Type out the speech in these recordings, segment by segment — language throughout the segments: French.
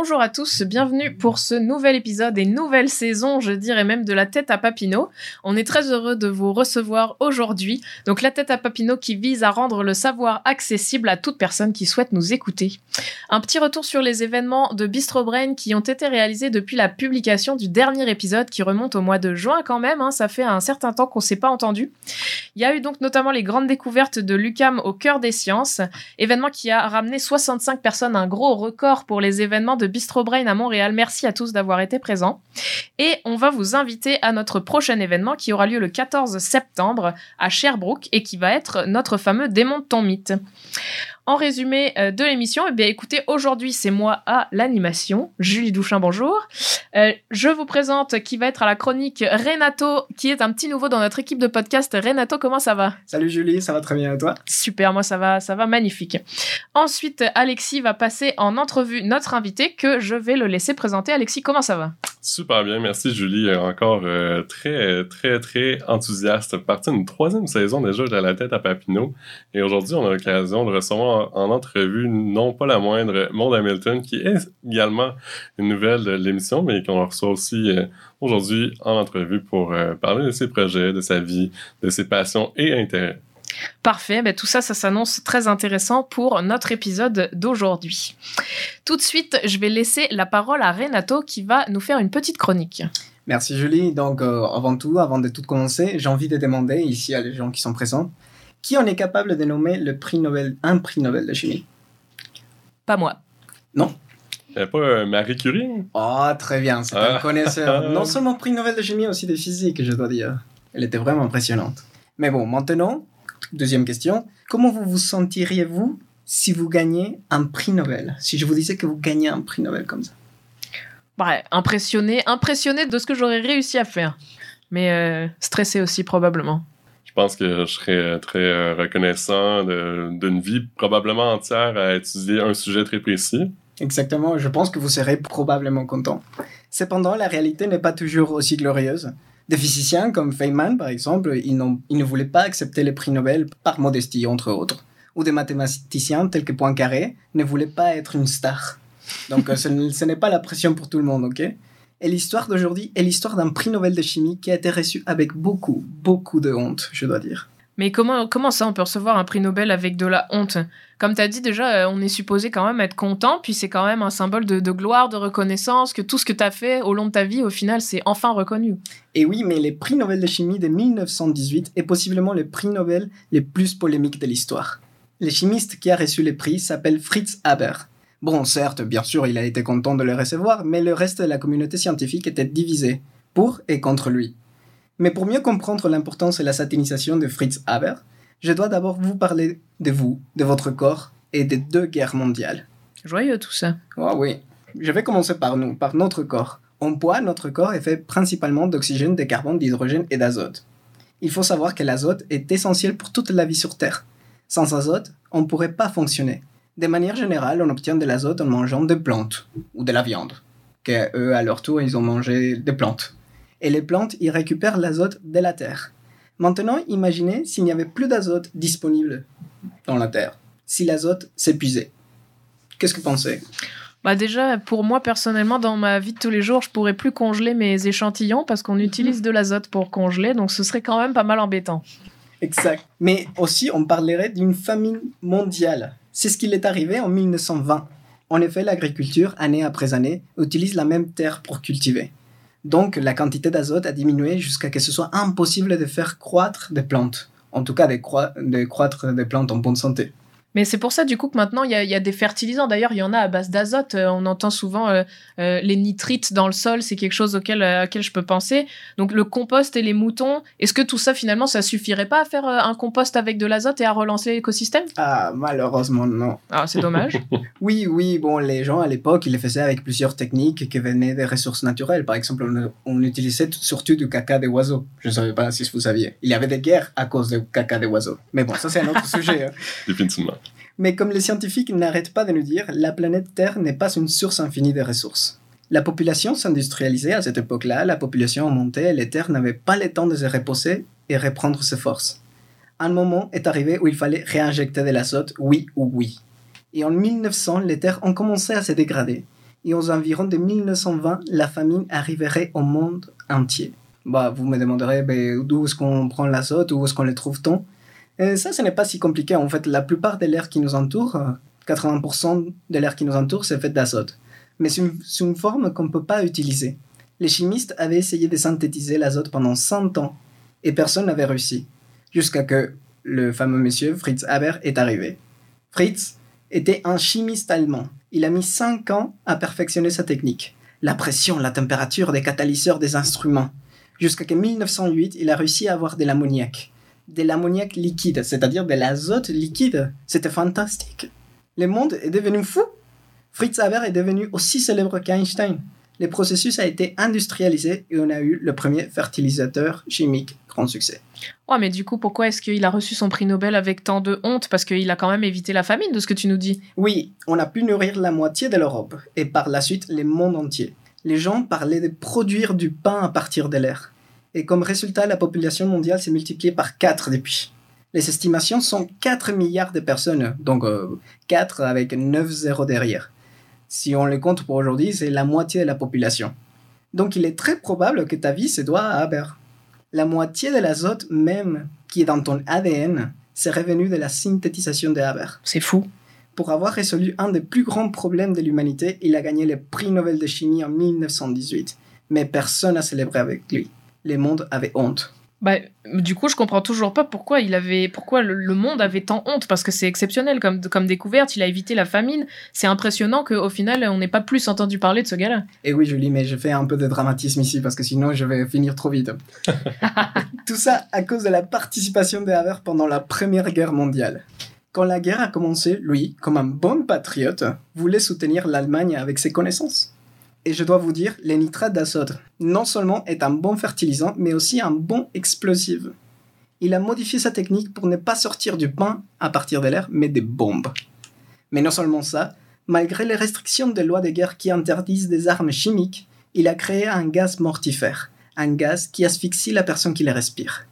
Bonjour à tous, bienvenue pour ce nouvel épisode et nouvelle saison, je dirais même de la tête à Papineau. On est très heureux de vous recevoir aujourd'hui. Donc la tête à Papineau qui vise à rendre le savoir accessible à toute personne qui souhaite nous écouter. Un petit retour sur les événements de Bistro Brain qui ont été réalisés depuis la publication du dernier épisode qui remonte au mois de juin quand même, hein, ça fait un certain temps qu'on s'est pas entendu. Il y a eu donc notamment les grandes découvertes de l'UCAM au cœur des sciences, événement qui a ramené 65 personnes, un gros record pour les événements de Bistro Brain à Montréal. Merci à tous d'avoir été présents. Et on va vous inviter à notre prochain événement qui aura lieu le 14 septembre à Sherbrooke et qui va être notre fameux Démonte ton mythe. En résumé euh, de l'émission, eh bien écoutez, aujourd'hui c'est moi à l'animation, Julie Douchin, bonjour. Euh, je vous présente qui va être à la chronique Renato, qui est un petit nouveau dans notre équipe de podcast. Renato, comment ça va? Salut Julie, ça va très bien et toi? Super, moi ça va, ça va magnifique. Ensuite, Alexis va passer en entrevue notre invité que je vais le laisser présenter. Alexis, comment ça va? Super bien, merci Julie. Encore euh, très, très, très enthousiaste. Partie d'une troisième saison déjà de La tête à Papineau. Et aujourd'hui, on a l'occasion de recevoir en, en entrevue, non pas la moindre, Maud Hamilton, qui est également une nouvelle de l'émission, mais qu'on reçoit aussi euh, aujourd'hui en entrevue pour euh, parler de ses projets, de sa vie, de ses passions et intérêts. Parfait, ben tout ça, ça s'annonce très intéressant pour notre épisode d'aujourd'hui. Tout de suite, je vais laisser la parole à Renato qui va nous faire une petite chronique. Merci Julie. Donc euh, avant tout, avant de tout commencer, j'ai envie de demander ici à les gens qui sont présents, qui en est capable de nommer le prix Nobel, un prix Nobel de chimie? Pas moi. Non a pas euh, Marie Curie Oh très bien, c'est Ah. un connaisseur. Non seulement prix Nobel de chimie, aussi de physique, je dois dire. Elle était vraiment impressionnante. Mais bon, maintenant, deuxième question. Comment vous vous sentiriez-vous si vous gagnez un prix Nobel? Si je vous disais que vous gagnez un prix Nobel comme ça Ouais, impressionné, impressionné de ce que j'aurais réussi à faire. Mais euh, stressé aussi probablement. Je pense que je serais très euh, reconnaissant d'une vie probablement entière à étudier un sujet très précis. Exactement, je pense que vous serez probablement content. Cependant, la réalité n'est pas toujours aussi glorieuse. Des physiciens comme Feynman, par exemple, ils, ne voulaient pas accepter les prix Nobel par modestie, entre autres. Ou des mathématiciens tels que Poincaré ne voulaient pas être une star. Donc euh, ce n'est pas la pression pour tout le monde, ok? Et l'histoire d'aujourd'hui est l'histoire d'un prix Nobel de chimie qui a été reçu avec beaucoup, beaucoup de honte, je dois dire. Mais comment, comment ça on peut recevoir un prix Nobel avec de la honte? Comme tu as dit déjà, euh, on est supposé quand même être content, puis c'est quand même un symbole de, gloire, de reconnaissance, que tout ce que tu as fait au long de ta vie, au final, c'est enfin reconnu. Et oui, mais les prix Nobel de chimie de 1918 est possiblement le prix Nobel le plus polémique de l'histoire. Le chimiste qui a reçu le prix s'appelle Fritz Haber. Bon, certes, bien sûr, il a été content de le recevoir, mais le reste de la communauté scientifique était divisé, pour et contre lui. Mais pour mieux comprendre l'importance et la satinisation de Fritz Haber, je dois d'abord vous parler de vous, de votre corps et des deux guerres mondiales. Joyeux tout ça. Oh oui. Je vais commencer par nous, par notre corps. En poids, notre corps est fait principalement d'oxygène, de carbone, d'hydrogène et d'azote. Il faut savoir que l'azote est essentiel pour toute la vie sur Terre. Sans azote, on ne pourrait pas fonctionner. De manière générale, on obtient de l'azote en mangeant des plantes ou de la viande, que eux, à leur tour, ils ont mangé des plantes. Et les plantes, ils récupèrent l'azote de la Terre. Maintenant, imaginez s'il n'y avait plus d'azote disponible dans la Terre, si l'azote s'épuisait. Qu'est-ce que vous pensez? Bah déjà, pour moi personnellement, dans ma vie de tous les jours, je pourrais plus congeler mes échantillons parce qu'on utilise de l'azote pour congeler, donc ce serait quand même pas mal embêtant. Exact. Mais aussi, on parlerait d'une famine mondiale. C'est ce qui est arrivé en 1920. En effet, l'agriculture, année après année, utilise la même terre pour cultiver. Donc, la quantité d'azote a diminué jusqu'à ce que ce soit impossible de faire croître des plantes. En tout cas, de, de croître des plantes en bonne santé. Mais c'est pour ça, du coup, que maintenant, il y a, il y a des fertilisants. D'ailleurs, il y en a à base d'azote. Euh, on entend souvent euh, euh, les nitrites dans le sol. C'est quelque chose auquel, euh, auquel je peux penser. Donc, le compost et les moutons, est-ce que tout ça, finalement, ça suffirait pas à faire euh, un compost avec de l'azote et à relancer l'écosystème? Ah, malheureusement, non. Ah, c'est dommage. Oui, oui, bon, les gens à l'époque, ils le faisaient avec plusieurs techniques qui venaient des ressources naturelles. Par exemple, on, on utilisait surtout du caca des oiseaux. Je ne savais pas si vous saviez. Il y avait des guerres à cause du caca des oiseaux. Mais bon, ça c'est un autre sujet. hein. Définitivement. Mais comme les scientifiques n'arrêtent pas de nous dire, la planète Terre n'est pas une source infinie de ressources. La population s'industrialisait à cette époque-là, la population montait, les terres n'avaient pas le temps de se reposer et reprendre ses forces. Un moment est arrivé où il fallait réinjecter de l'azote, oui ou oui. Et en 1900, les terres ont commencé à se dégrader. Et aux environs de 1920, la famine arriverait au monde entier. Bah, vous me demanderez ben, d'où est-ce qu'on prend l'azote, où est-ce qu'on le trouve-t-on? Et ça, ce n'est pas si compliqué. En fait, la plupart de l'air qui nous entoure, euh, 80% de l'air qui nous entoure, c'est fait d'azote. Mais c'est une, une forme qu'on ne peut pas utiliser. Les chimistes avaient essayé de synthétiser l'azote pendant 100 ans et personne n'avait réussi. Jusqu'à que le fameux monsieur Fritz Haber est arrivé. Fritz était un chimiste allemand. Il a mis 5 ans à perfectionner sa technique. La pression, la température des catalyseurs des instruments. Jusqu'à que 1908, il a réussi à avoir de l'ammoniac de l'ammoniac liquide, c'est-à-dire de l'azote liquide. C'était fantastique. Le monde est devenu fou. Fritz Haber est devenu aussi célèbre qu'Einstein. Le processus a été industrialisé et on a eu le premier fertilisateur chimique grand succès. Ouais, mais du coup, pourquoi est-ce qu'il a reçu son prix Nobel avec tant de honte? Parce qu'il a quand même évité la famine, de ce que tu nous dis. Oui, on a pu nourrir la moitié de l'Europe et par la suite le monde entier. Les gens parlaient de produire du pain à partir de l'air. Et comme résultat, la population mondiale s'est multipliée par 4 depuis. Les estimations sont 4 milliards de personnes, donc euh, 4 avec 9 zéros derrière. Si on les compte pour aujourd'hui, c'est la moitié de la population. Donc il est très probable que ta vie se doit à Haber. La moitié de l'azote même qui est dans ton ADN, c'est revenu de la synthétisation de Haber. C'est fou. Pour avoir résolu un des plus grands problèmes de l'humanité, il a gagné le prix Nobel de chimie en 1918. Mais personne n'a célébré avec lui. Le monde avait honte. Bah, du coup, je comprends toujours pas pourquoi il avait, pourquoi le, le monde avait tant honte, parce que c'est exceptionnel comme, comme découverte. Il a évité la famine. C'est impressionnant qu'au final, on n'ait pas plus entendu parler de ce gars-là. Et oui, Julie, mais je fais un peu de dramatisme ici parce que sinon je vais finir trop vite. Tout ça à cause de la participation de Haber pendant la Première Guerre mondiale. Quand la guerre a commencé, lui, comme un bon patriote, voulait soutenir l'Allemagne avec ses connaissances. Et je dois vous dire, le nitrate d'azote, non seulement est un bon fertilisant, mais aussi un bon explosif. Il a modifié sa technique pour ne pas sortir du pain à partir de l'air, mais des bombes. Mais non seulement ça, malgré les restrictions des lois de guerre qui interdisent des armes chimiques, il a créé un gaz mortifère, un gaz qui asphyxie la personne qui le respire.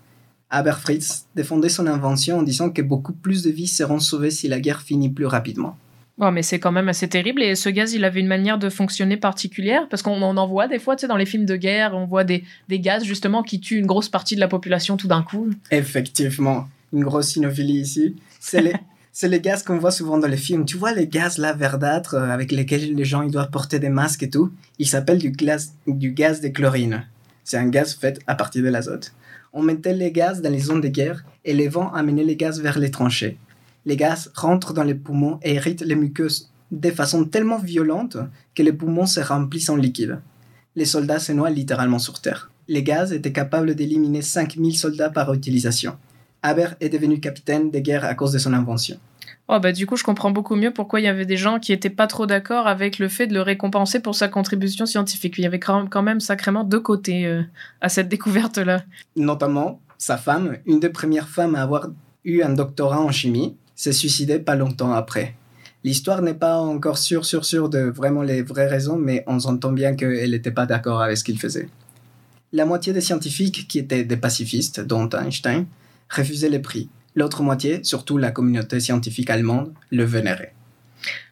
Aber Fritz défendait son invention en disant que beaucoup plus de vies seront sauvées si la guerre finit plus rapidement. Bon, mais c'est quand même assez terrible. Et ce gaz, il avait une manière de fonctionner particulière, parce qu'on en voit des fois, tu sais, dans les films de guerre, on voit des, des gaz justement qui tuent une grosse partie de la population tout d'un coup. Effectivement, une grosse cynophilie ici. C'est les, c'est les gaz qu'on voit souvent dans les films. Tu vois les gaz là verdâtres euh, avec lesquels les gens ils doivent porter des masques et tout? Il s'appelle du, gaz- du gaz de chlorine. C'est un gaz fait à partir de l'azote. On mettait les gaz dans les zones de guerre et les vents amenaient les gaz vers les tranchées. Les gaz rentrent dans les poumons et irritent les muqueuses de façon tellement violente que les poumons se remplissent en liquide. Les soldats se noient littéralement sur Terre. Les gaz étaient capables d'éliminer 5000 soldats par utilisation. Haber est devenu capitaine de guerre à cause de son invention. Oh, bah, du coup, je comprends beaucoup mieux pourquoi il y avait des gens qui étaient pas trop d'accord avec le fait de le récompenser pour sa contribution scientifique. Il y avait quand quand même sacrément deux côtés euh, à cette découverte-là. Notamment, sa femme, une des premières femmes à avoir eu un doctorat en chimie, s'est suicidée pas longtemps après. L'histoire n'est pas encore sûre, sûre, sûre de vraiment les vraies raisons, mais on s'entend bien qu'elle n'était pas d'accord avec ce qu'il faisait. La moitié des scientifiques qui étaient des pacifistes, dont Einstein, refusaient les prix. L'autre moitié, surtout la communauté scientifique allemande, le vénérait.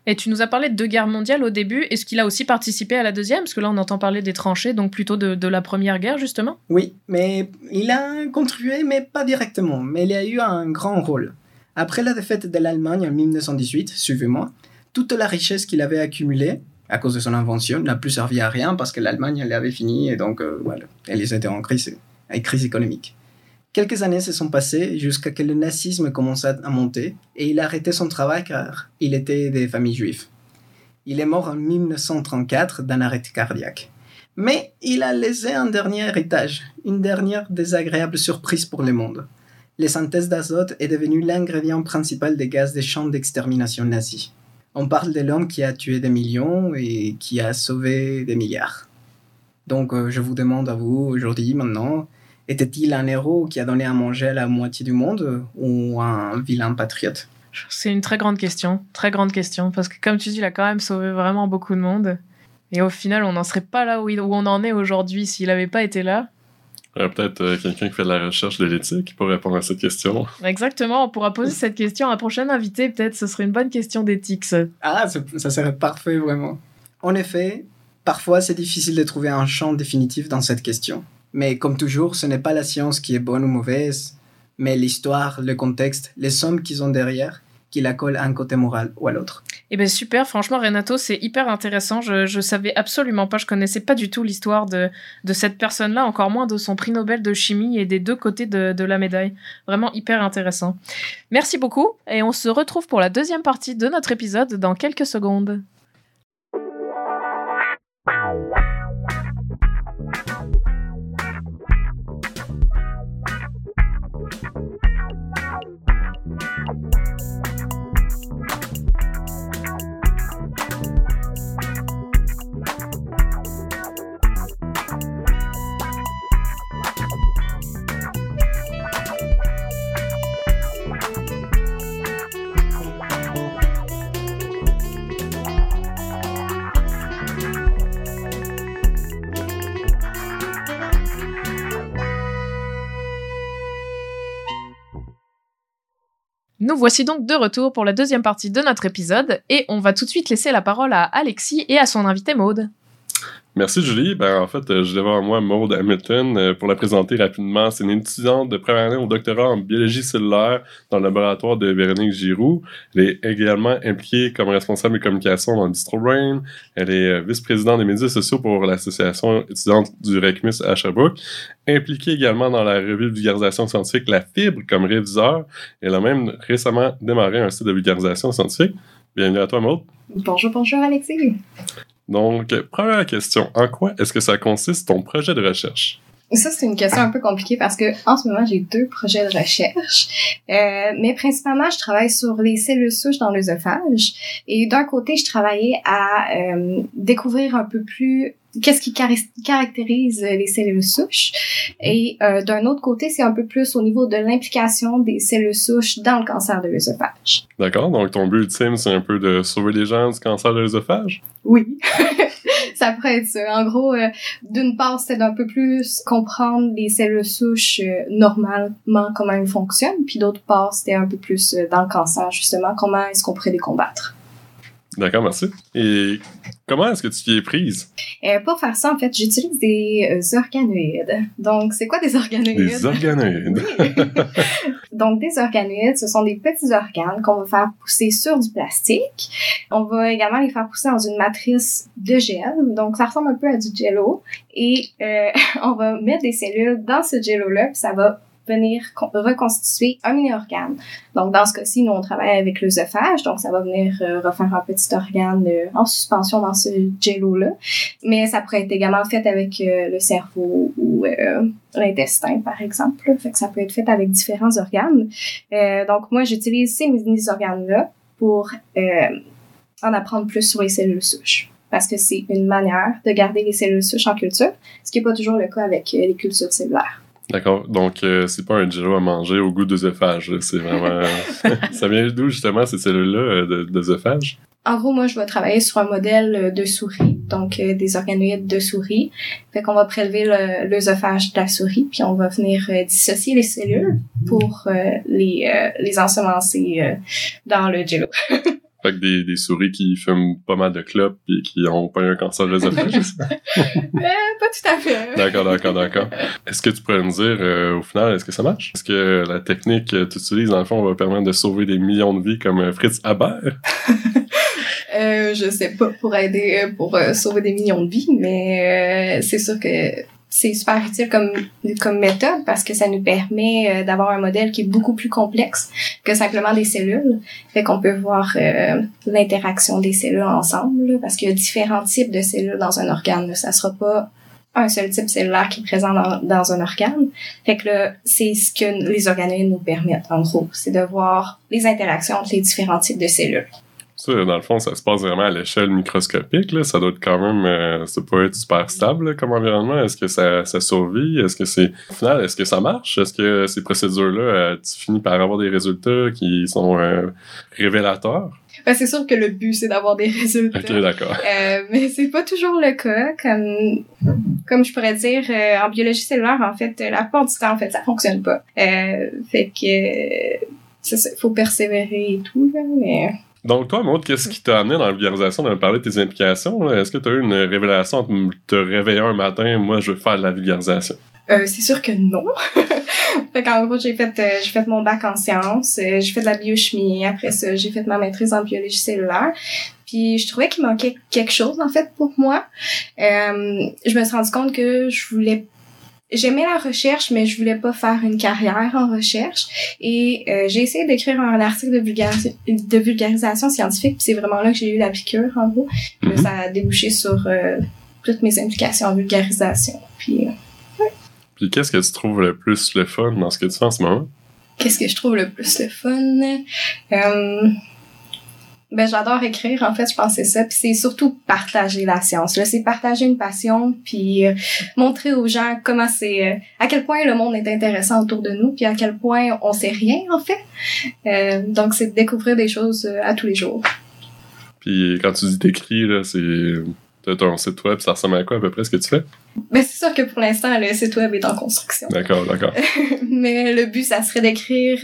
Et tu nous as parlé de deux guerres mondiales au début. Est-ce qu'il a aussi participé à la deuxième? Parce que là, on entend parler des tranchées, donc plutôt de, de la première guerre, justement. Oui, mais il a contribué, mais pas directement, mais il a eu un grand rôle. Après la défaite de l'Allemagne en 1918, suivez-moi, toute la richesse qu'il avait accumulée, à cause de son invention, n'a plus servi à rien parce que l'Allemagne elle avait fini et donc euh, voilà, elle était en crise, en crise économique. Quelques années se sont passées jusqu'à que le nazisme commença à monter et il a arrêté son travail car il était des familles juives. Il est mort en 1934 d'un arrêt cardiaque. Mais il a laissé un dernier héritage, une dernière désagréable surprise pour le monde. Les synthèses d'azote est devenue l'ingrédient principal des gaz des champs d'extermination nazis. On parle de l'homme qui a tué des millions et qui a sauvé des milliards. Donc euh, je vous demande à vous aujourd'hui, maintenant, était-il un héros qui a donné à manger à la moitié du monde ou un vilain patriote? C'est une très grande question, très grande question, parce que comme tu dis, il a quand même sauvé vraiment beaucoup de monde. Et au final, on n'en serait pas là où, on en est aujourd'hui s'il n'avait pas été là. Aurait peut-être euh, quelqu'un qui fait de la recherche de l'éthique pour répondre à cette question. Exactement, on pourra poser cette question à un prochain invité, peut-être ce serait une bonne question d'éthique. ça. Ah, ça serait parfait, vraiment. En effet, parfois c'est difficile de trouver un champ définitif dans cette question. Mais comme toujours, ce n'est pas la science qui est bonne ou mauvaise, mais l'histoire, le contexte, les sommes qu'ils ont derrière qui la collent à un côté moral ou à l'autre. Eh ben super, franchement Renato, c'est hyper intéressant. Je, je savais absolument pas, je connaissais pas du tout l'histoire de, de cette personne-là, encore moins de son prix Nobel de chimie et des deux côtés de, de la médaille. Vraiment hyper intéressant. Merci beaucoup et on se retrouve pour la deuxième partie de notre épisode dans quelques secondes. Nous voici donc de retour pour la deuxième partie de notre épisode et on va tout de suite laisser la parole à Alexis et à son invité Maude. Merci Julie. Ben, en fait, euh, j'ai devant moi Maud Hamilton euh, pour la présenter rapidement. C'est une étudiante de première année au doctorat en biologie cellulaire dans le laboratoire de Véronique Giroux. Elle est également impliquée comme responsable de communication dans DistroBrain. Elle est euh, vice-présidente des médias sociaux pour l'association étudiante du RECMUS à Sherbrooke. Impliquée également dans la revue de vulgarisation scientifique La Fibre comme réviseur. Elle a même récemment démarré un site de vulgarisation scientifique. Bienvenue à toi Maud. Bonjour, bonjour Alexis. Donc, première question. En quoi est-ce que ça consiste ton projet de recherche? Ça, c'est une question un peu compliquée parce que en ce moment, j'ai deux projets de recherche. Euh, mais principalement, je travaille sur les cellules souches dans l'œsophage. Et d'un côté, je travaillais à euh, découvrir un peu plus qu'est-ce qui caractérise les cellules souches? Et euh, d'un autre côté, c'est un peu plus au niveau de l'implication des cellules souches dans le cancer de l'œsophage. D'accord, donc ton but ultime, c'est un peu de sauver les gens du cancer de l'œsophage? Oui. ça pourrait être ça. En gros, euh, d'une part, c'était d'un peu plus comprendre les cellules souches euh, normalement, comment elles fonctionnent, puis d'autre part, c'était un peu plus euh, dans le cancer, justement, comment est-ce qu'on pourrait les combattre. D'accord, merci. Et comment est-ce que tu y es prise? Euh, pour faire ça, en fait, j'utilise des euh, organoïdes. Donc, c'est quoi des organoïdes? Des organoïdes. Donc, des organoïdes, ce sont des petits organes qu'on va faire pousser sur du plastique. On va également les faire pousser dans une matrice de gel. Donc, ça ressemble un peu à du jello. Et euh, on va mettre des cellules dans ce jello-là, puis ça va venir con- reconstituer un mini-organe. Donc, dans ce cas-ci, nous, on travaille avec l'œsophage, donc ça va venir euh, refaire un petit organe euh, en suspension dans ce jello-là. Mais ça pourrait être également fait avec euh, le cerveau ou l'intestin, par exemple. Fait que ça peut être fait avec différents organes. Donc, moi, j'utilise ces mini-organes-là pour en apprendre plus sur les cellules souches. Parce que c'est une manière de garder les cellules souches en culture, ce qui n'est pas toujours le cas avec les cultures cellulaires. D'accord, donc euh, c'est pas un jello à manger au goût d'œsophage, c'est vraiment... ça vient d'où, justement, ces cellules-là euh, d'œsophage? En gros, moi, je vais travailler sur un modèle euh, de souris, donc euh, des organoïdes de souris. Fait qu'on va prélever le- l'œsophage de la souris, puis on va venir euh, dissocier les cellules pour euh, les, euh, les ensemencer euh, dans le jello. Fait que des, des souris qui fument pas mal de clopes et qui ont pas eu un cancer ça? Euh, pas tout à fait. D'accord, d'accord, d'accord. Est-ce que tu pourrais nous dire, euh, au final, est-ce que ça marche? Est-ce que la technique que tu utilises, dans le fond, va permettre de sauver des millions de vies comme euh, Fritz Haber? Euh, je sais pas pour aider, pour sauver des millions de vies, mais c'est sûr que c'est super utile comme, comme méthode parce que ça nous permet euh, d'avoir un modèle qui est beaucoup plus complexe que simplement des cellules. Fait qu'on peut voir euh, l'interaction des cellules ensemble parce qu'il y a différents types de cellules dans un organe. Ça sera pas un seul type cellulaire qui est présent dans, dans un organe. Fait que c'est ce que les organes nous permettent, en gros. C'est de voir les interactions entre les différents types de cellules. Ça, dans le fond, ça se passe vraiment à l'échelle microscopique. Là. Ça doit être quand même... Euh, ça peut être super stable là, comme environnement. Est-ce que ça, ça survit? Est-ce que c'est... Au final, est-ce que ça marche? Est-ce que ces procédures-là, euh, tu finis par avoir des résultats qui sont euh, révélateurs? Ben, c'est sûr que le but, c'est d'avoir des résultats. Ok, d'accord. Euh, mais c'est pas toujours le cas. Comme, comme je pourrais dire, euh, en biologie cellulaire, en fait, la plupart du temps, en fait, ça fonctionne pas. Euh, fait que, ça, faut persévérer et tout, là, mais... Donc, toi, Maud, qu'est-ce qui t'a amené dans la vulgarisation de me parler de tes implications? Est-ce que tu as eu une révélation en te- réveillant un matin, moi, je veux faire de la vulgarisation? Euh, c'est sûr que non. fait qu'en gros, j'ai fait, euh, j'ai fait mon bac en sciences, euh, j'ai fait de la biochimie. Après ça, j'ai fait ma maîtrise en biologie cellulaire. Puis je trouvais qu'il manquait quelque chose, en fait, pour moi. Euh, je me suis rendu compte que je voulais J'aimais la recherche, mais je voulais pas faire une carrière en recherche. Et euh, j'ai essayé d'écrire un article de, vulgaris- de vulgarisation scientifique, puis c'est vraiment là que j'ai eu la piqûre, en gros. Mhm. Ça a débouché sur euh, toutes mes implications en vulgarisation. Puis euh, Puis qu'est-ce que tu trouves le plus le fun dans ce que tu fais en ce moment? Qu'est-ce que je trouve le plus le fun? Euh, ben, j'adore écrire, en fait, je pense que c'est ça. Puis c'est surtout partager la science. Là, c'est partager une passion, puis euh, montrer aux gens comment c'est, euh, à quel point le monde est intéressant autour de nous, puis à quel point on sait rien, en fait. Euh, donc, c'est de découvrir des choses à tous les jours. Puis quand tu dis t'écris, là, c'est... T'as ton site web, ça ressemble à quoi à peu près ce que tu fais? Ben, c'est sûr que pour l'instant, le site web est en construction. D'accord, d'accord. mais le but, ça serait d'écrire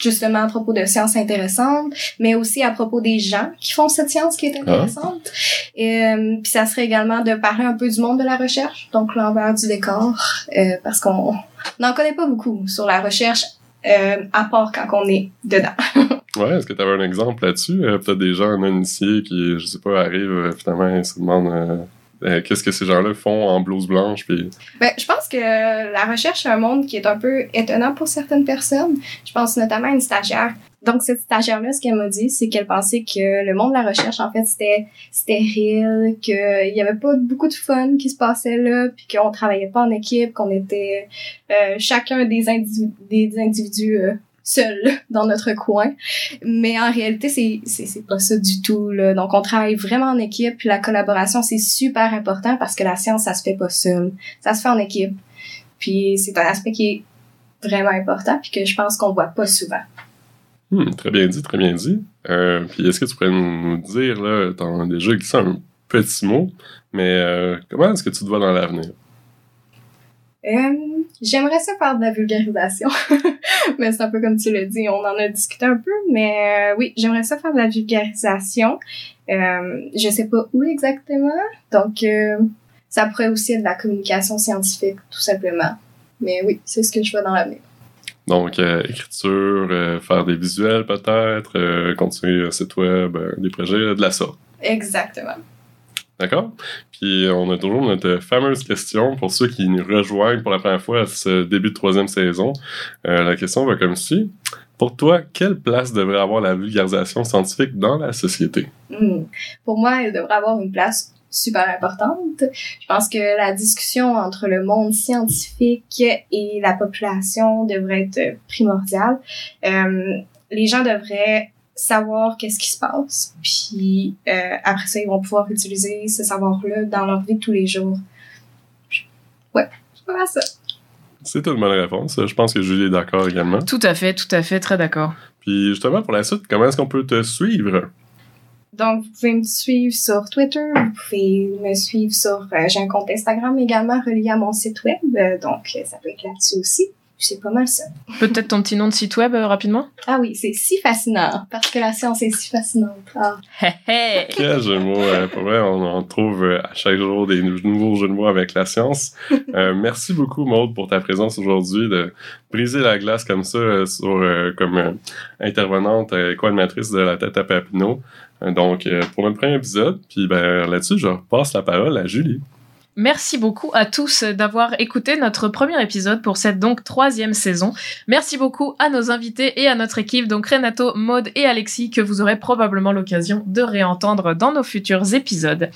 justement à propos de sciences intéressantes, mais aussi à propos des gens qui font cette science qui est intéressante. Et, euh, puis ça serait également de parler un peu du monde de la recherche, donc l'envers du décor, euh, parce qu'on n'en connaît pas beaucoup sur la recherche, euh, à part quand on est dedans. Ouais, est-ce que tu avais un exemple là-dessus? Euh, Peut-être des gens non initiés qui, je sais pas, arrivent euh, finalement et se demandent euh, qu'est-ce que ces gens-là font en blouse blanche. Puis... Ben, je pense que la recherche, c'est un monde qui est un peu étonnant pour certaines personnes. Je pense notamment à une stagiaire. Donc, cette stagiaire-là, ce qu'elle m'a dit, c'est qu'elle pensait que le monde de la recherche, en fait, c'était stérile, qu'il y avait pas beaucoup de fun qui se passait là, puis qu'on travaillait pas en équipe, qu'on était euh, chacun des individus euh, seuls dans notre coin. Mais en réalité, c'est c'est c'est pas ça du tout là. Donc on travaille vraiment en équipe, puis la collaboration c'est super important parce que la science ça se fait pas seul, ça se fait en équipe. Puis c'est un aspect qui est vraiment important puis que je pense qu'on voit pas souvent. Hmm, très bien dit, très bien dit. Euh, puis est-ce que tu pourrais nous dire, là, t'en as déjà glissé un petit mot, mais euh, comment est-ce que tu te vois dans l'avenir? Euh, J'aimerais ça faire de la vulgarisation, mais c'est un peu comme tu l'as dit, on en a discuté un peu, mais euh, oui, j'aimerais ça faire de la vulgarisation. Euh, je sais pas où exactement, donc euh, ça pourrait aussi être de la communication scientifique, tout simplement. Mais oui, c'est ce que je vois dans l'avenir. Donc, euh, écriture, faire des visuels peut-être, continuer un site web, des projets de la sorte. Exactement. D'accord? Puis on a toujours notre fameuse question pour ceux qui nous rejoignent pour la première fois à ce début de troisième saison. Euh, la question va comme suit. Pour toi, quelle place devrait avoir la vulgarisation scientifique dans la société? Hmm. Pour moi, elle devrait avoir une place super importante. Je pense que la discussion entre le monde scientifique et la population devrait être primordiale. Euh, les gens devraient savoir qu'est-ce qui se passe, puis euh, après ça, ils vont pouvoir utiliser ce savoir-là dans leur vie de tous les jours. Ouais, c'est pas mal ça. C'est une bonne réponse. Je pense que Julie est d'accord également. Tout à fait, tout à fait, très d'accord. Puis justement, pour la suite, comment est-ce qu'on peut te suivre? Donc, vous pouvez me suivre sur Twitter, vous pouvez me suivre sur... euh, J'ai un compte Instagram également relié à mon site web, euh, donc ça peut être là-dessus aussi. C'est pas mal ça. Peut-être ton petit nom de site web euh, rapidement? Ah oui, c'est si fascinant, parce que la science est si fascinante. Ah. Hé hé Quel jeu de mots. euh, pour vrai, on en trouve euh, à chaque jour des nou- nouveaux jeux de mots avec la science. Euh, merci beaucoup, Maude, pour ta présence aujourd'hui, de briser la glace comme ça, sur, euh, comme euh, intervenante euh, co-animatrice de la tête à Papineau. Donc, euh, pour notre premier épisode, puis ben, là-dessus, je repasse la parole à Julie. Merci beaucoup à tous d'avoir écouté notre premier épisode pour cette donc troisième saison. Merci beaucoup à nos invités et à notre équipe, donc Renato, Maude et Alexis, que vous aurez probablement l'occasion de réentendre dans nos futurs épisodes.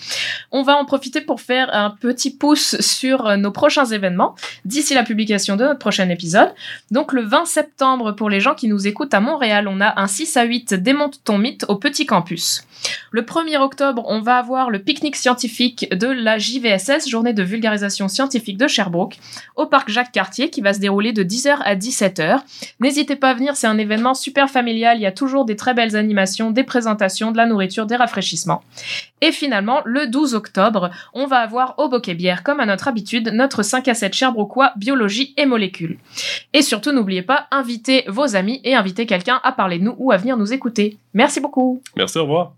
On va en profiter pour faire un petit pouce sur nos prochains événements d'ici la publication de notre prochain épisode. Donc le 20 septembre, pour les gens qui nous écoutent à Montréal, on a un 6 à 8 Démonte ton mythe au Petit Campus. Le 1er octobre, on va avoir le pique-nique scientifique de la JVSS, journée de vulgarisation scientifique de Sherbrooke, au parc Jacques Cartier, qui va se dérouler de 10h à 17h. N'hésitez pas à venir, c'est un événement super familial, il y a toujours des très belles animations, des présentations, de la nourriture, des rafraîchissements. Et finalement, le 12 octobre, on va avoir au Bokeh Bière, comme à notre habitude, notre 5 à 7 Sherbrookeois biologie et molécules. Et surtout, n'oubliez pas, invitez vos amis et invitez quelqu'un à parler de nous ou à venir nous écouter. Merci beaucoup. Merci, au revoir.